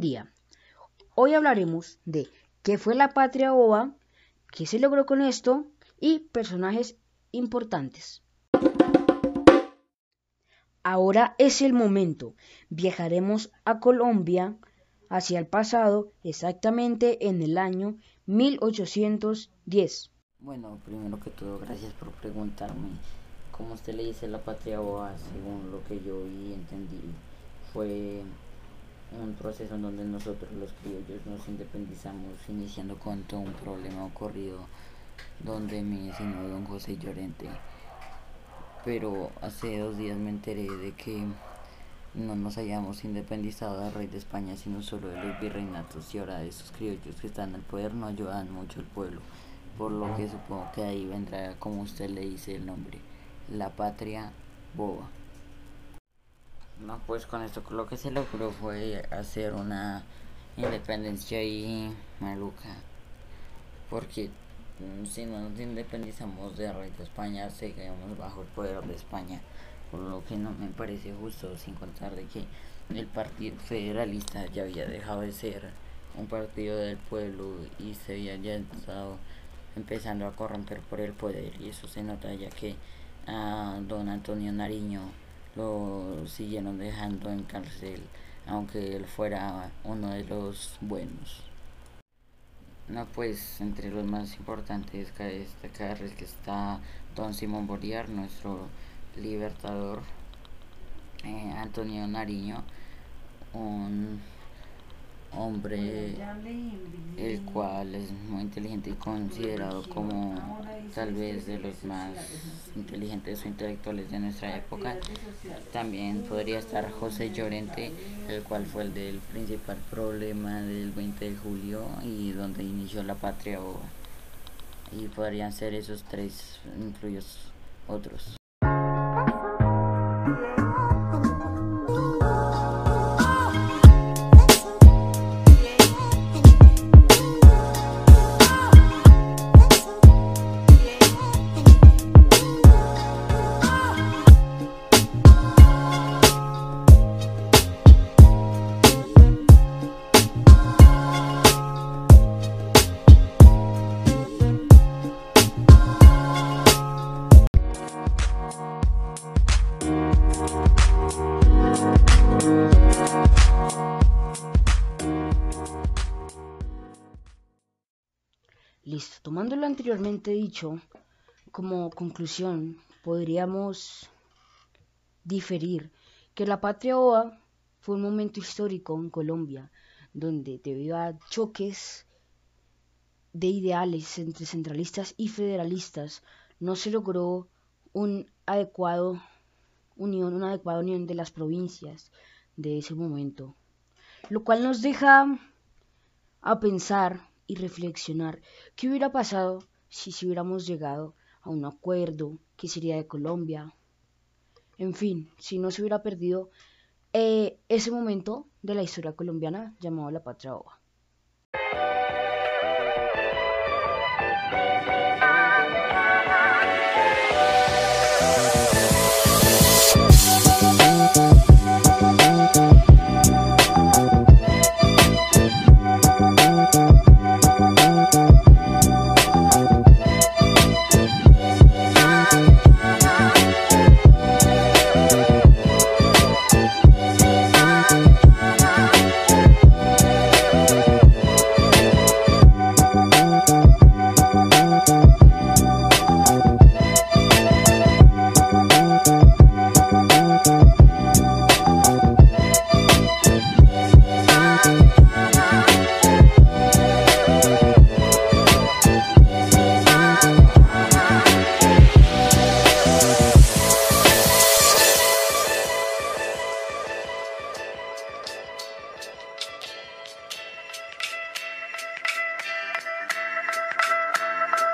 Día. Hoy hablaremos de qué fue la patria boba, qué se logró con esto y personajes importantes. Ahora es el momento. Viajaremos a Colombia hacia el pasado, exactamente en el año 1810. Bueno, primero que todo, gracias por preguntarme cómo usted le dice la patria boba, según lo que yo vi y entendí. Fue un proceso en donde nosotros los criollos nos independizamos iniciando con todo un problema ocurrido donde me enseñó don José Llorente. Pero hace dos días me enteré de que no nos hayamos independizado del rey de España, sino solo de los virreinatos y ahora de esos criollos que están al poder no ayudan mucho al pueblo, por lo que supongo que ahí vendrá, como usted le dice el nombre, la patria boba. No, pues con esto lo que se logró fue hacer una independencia ahí maluca, porque mm, si no nos independizamos del rey de España, seguimos bajo el poder de España por lo que no me parece justo, sin contar de que el Partido Federalista ya había dejado de ser un partido del pueblo y se había ya estado empezando a corromper por el poder y eso se nota ya que a don Antonio Nariño lo siguieron dejando en cárcel aunque él fuera uno de los buenos. No, pues entre los más importantes destacar es que está don Simón Bolívar, nuestro Libertador eh, Antonio Nariño, un hombre el cual es muy inteligente y considerado como tal vez de los más inteligentes o intelectuales de nuestra época. También podría estar José Llorente, el cual fue el del principal problema del 20 de julio y donde inició la patria. y podrían ser esos tres, incluidos otros. Listo, tomando lo anteriormente dicho, como conclusión, podríamos diferir que la patria OA fue un momento histórico en Colombia, donde debido a choques de ideales entre centralistas y federalistas, no se logró un adecuado unión, una adecuada unión de las provincias de ese momento, lo cual nos deja a pensar y reflexionar qué hubiera pasado si, si hubiéramos llegado a un acuerdo, qué sería de Colombia, en fin, si no se hubiera perdido eh, ese momento de la historia colombiana llamado la Patria Boba.